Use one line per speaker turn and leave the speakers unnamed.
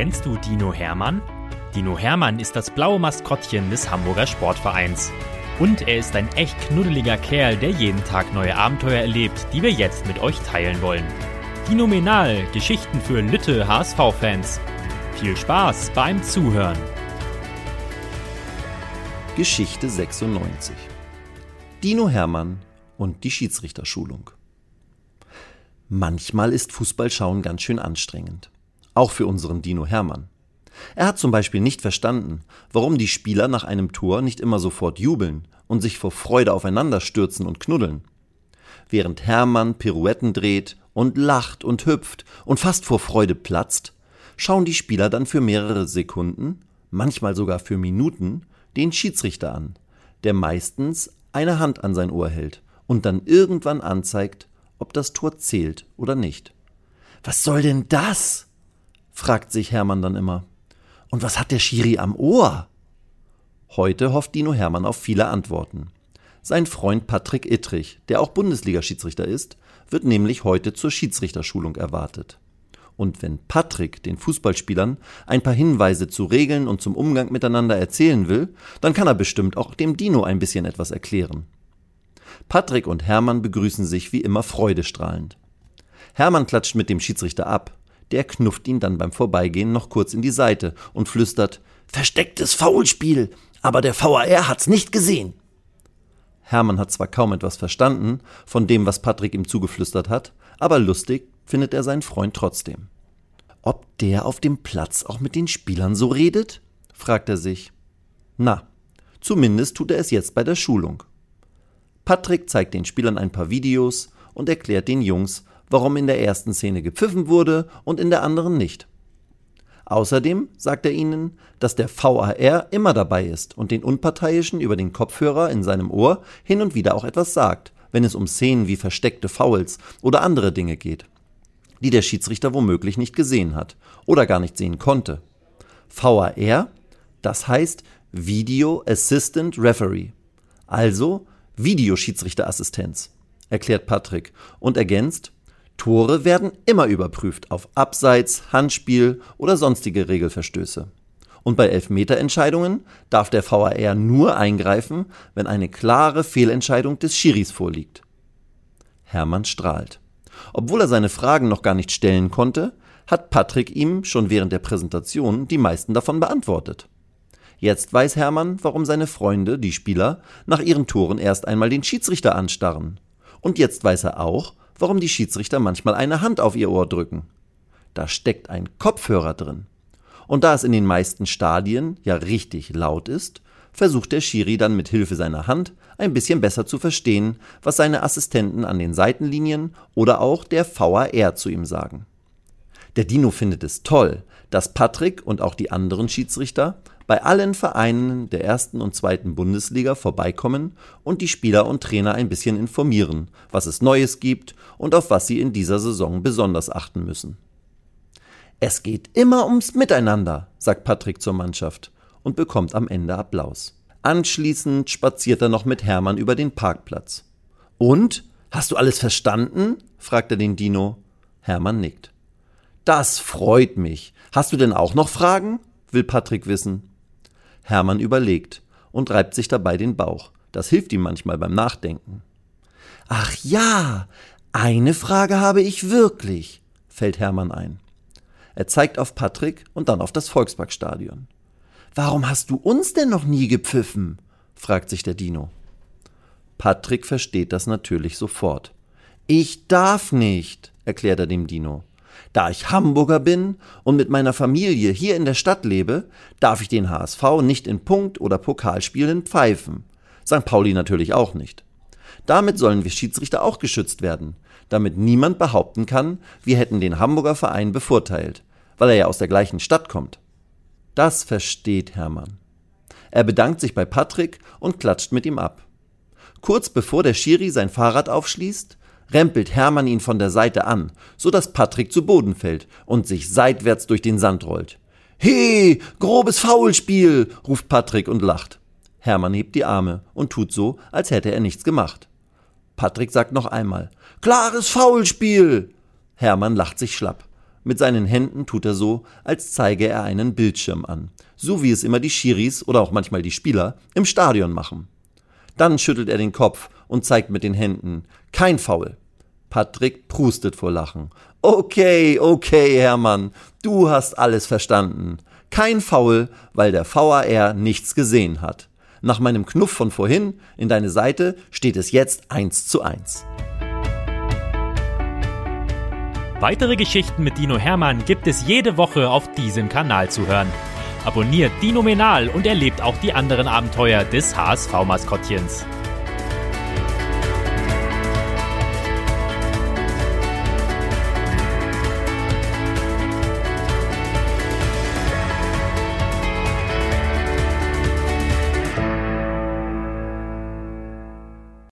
Kennst du Dino Hermann? Dino Hermann ist das blaue Maskottchen des Hamburger Sportvereins. Und er ist ein echt knuddeliger Kerl, der jeden Tag neue Abenteuer erlebt, die wir jetzt mit euch teilen wollen. Phänomenal, Geschichten für Lütte HSV-Fans. Viel Spaß beim Zuhören.
Geschichte 96 Dino Hermann und die Schiedsrichterschulung. Manchmal ist Fußballschauen ganz schön anstrengend. Auch für unseren Dino Hermann. Er hat zum Beispiel nicht verstanden, warum die Spieler nach einem Tor nicht immer sofort jubeln und sich vor Freude aufeinander stürzen und knuddeln. Während Hermann Pirouetten dreht und lacht und hüpft und fast vor Freude platzt, schauen die Spieler dann für mehrere Sekunden, manchmal sogar für Minuten, den Schiedsrichter an, der meistens eine Hand an sein Ohr hält und dann irgendwann anzeigt, ob das Tor zählt oder nicht. Was soll denn das? Fragt sich Hermann dann immer. Und was hat der Schiri am Ohr? Heute hofft Dino Hermann auf viele Antworten. Sein Freund Patrick Ittrich, der auch Bundesliga-Schiedsrichter ist, wird nämlich heute zur Schiedsrichterschulung erwartet. Und wenn Patrick den Fußballspielern ein paar Hinweise zu Regeln und zum Umgang miteinander erzählen will, dann kann er bestimmt auch dem Dino ein bisschen etwas erklären. Patrick und Hermann begrüßen sich wie immer freudestrahlend. Hermann klatscht mit dem Schiedsrichter ab, der knufft ihn dann beim Vorbeigehen noch kurz in die Seite und flüstert Verstecktes Foulspiel, aber der VAR hat's nicht gesehen. Hermann hat zwar kaum etwas verstanden von dem, was Patrick ihm zugeflüstert hat, aber lustig findet er seinen Freund trotzdem. Ob der auf dem Platz auch mit den Spielern so redet? fragt er sich. Na, zumindest tut er es jetzt bei der Schulung. Patrick zeigt den Spielern ein paar Videos und erklärt den Jungs, warum in der ersten Szene gepfiffen wurde und in der anderen nicht. Außerdem sagt er ihnen, dass der VAR immer dabei ist und den Unparteiischen über den Kopfhörer in seinem Ohr hin und wieder auch etwas sagt, wenn es um Szenen wie versteckte Fouls oder andere Dinge geht, die der Schiedsrichter womöglich nicht gesehen hat oder gar nicht sehen konnte. VAR, das heißt Video Assistant Referee, also Videoschiedsrichterassistenz, erklärt Patrick und ergänzt, Tore werden immer überprüft auf Abseits, Handspiel oder sonstige Regelverstöße. Und bei Elfmeterentscheidungen darf der VAR nur eingreifen, wenn eine klare Fehlentscheidung des Schiris vorliegt. Hermann strahlt. Obwohl er seine Fragen noch gar nicht stellen konnte, hat Patrick ihm schon während der Präsentation die meisten davon beantwortet. Jetzt weiß Hermann, warum seine Freunde, die Spieler, nach ihren Toren erst einmal den Schiedsrichter anstarren. Und jetzt weiß er auch, warum die Schiedsrichter manchmal eine Hand auf ihr Ohr drücken. Da steckt ein Kopfhörer drin. Und da es in den meisten Stadien ja richtig laut ist, versucht der Schiri dann mit Hilfe seiner Hand ein bisschen besser zu verstehen, was seine Assistenten an den Seitenlinien oder auch der VAR zu ihm sagen. Der Dino findet es toll, dass Patrick und auch die anderen Schiedsrichter bei allen Vereinen der ersten und zweiten Bundesliga vorbeikommen und die Spieler und Trainer ein bisschen informieren, was es Neues gibt und auf was sie in dieser Saison besonders achten müssen. Es geht immer ums Miteinander, sagt Patrick zur Mannschaft und bekommt am Ende Applaus. Anschließend spaziert er noch mit Hermann über den Parkplatz. Und? Hast du alles verstanden? fragt er den Dino. Hermann nickt. Das freut mich. Hast du denn auch noch Fragen? will Patrick wissen. Hermann überlegt und reibt sich dabei den Bauch. Das hilft ihm manchmal beim Nachdenken. Ach ja, eine Frage habe ich wirklich, fällt Hermann ein. Er zeigt auf Patrick und dann auf das Volksparkstadion. Warum hast du uns denn noch nie gepfiffen? fragt sich der Dino. Patrick versteht das natürlich sofort. Ich darf nicht, erklärt er dem Dino. Da ich Hamburger bin und mit meiner Familie hier in der Stadt lebe, darf ich den HSV nicht in Punkt- oder Pokalspielen pfeifen. St. Pauli natürlich auch nicht. Damit sollen wir Schiedsrichter auch geschützt werden, damit niemand behaupten kann, wir hätten den Hamburger Verein bevorteilt, weil er ja aus der gleichen Stadt kommt. Das versteht Hermann. Er bedankt sich bei Patrick und klatscht mit ihm ab. Kurz bevor der Schiri sein Fahrrad aufschließt, rempelt Hermann ihn von der Seite an, so dass Patrick zu Boden fällt und sich seitwärts durch den Sand rollt. He, grobes Faulspiel, ruft Patrick und lacht. Hermann hebt die Arme und tut so, als hätte er nichts gemacht. Patrick sagt noch einmal, klares Faulspiel. Hermann lacht sich schlapp. Mit seinen Händen tut er so, als zeige er einen Bildschirm an, so wie es immer die Schiris oder auch manchmal die Spieler im Stadion machen. Dann schüttelt er den Kopf und zeigt mit den Händen, kein Foul. Patrick prustet vor Lachen. Okay, okay, Hermann, du hast alles verstanden. Kein Foul, weil der VAR nichts gesehen hat. Nach meinem Knuff von vorhin in deine Seite steht es jetzt 1 zu 1.
Weitere Geschichten mit Dino Hermann gibt es jede Woche auf diesem Kanal zu hören. Abonniert Dino Menal und erlebt auch die anderen Abenteuer des HSV-Maskottchens.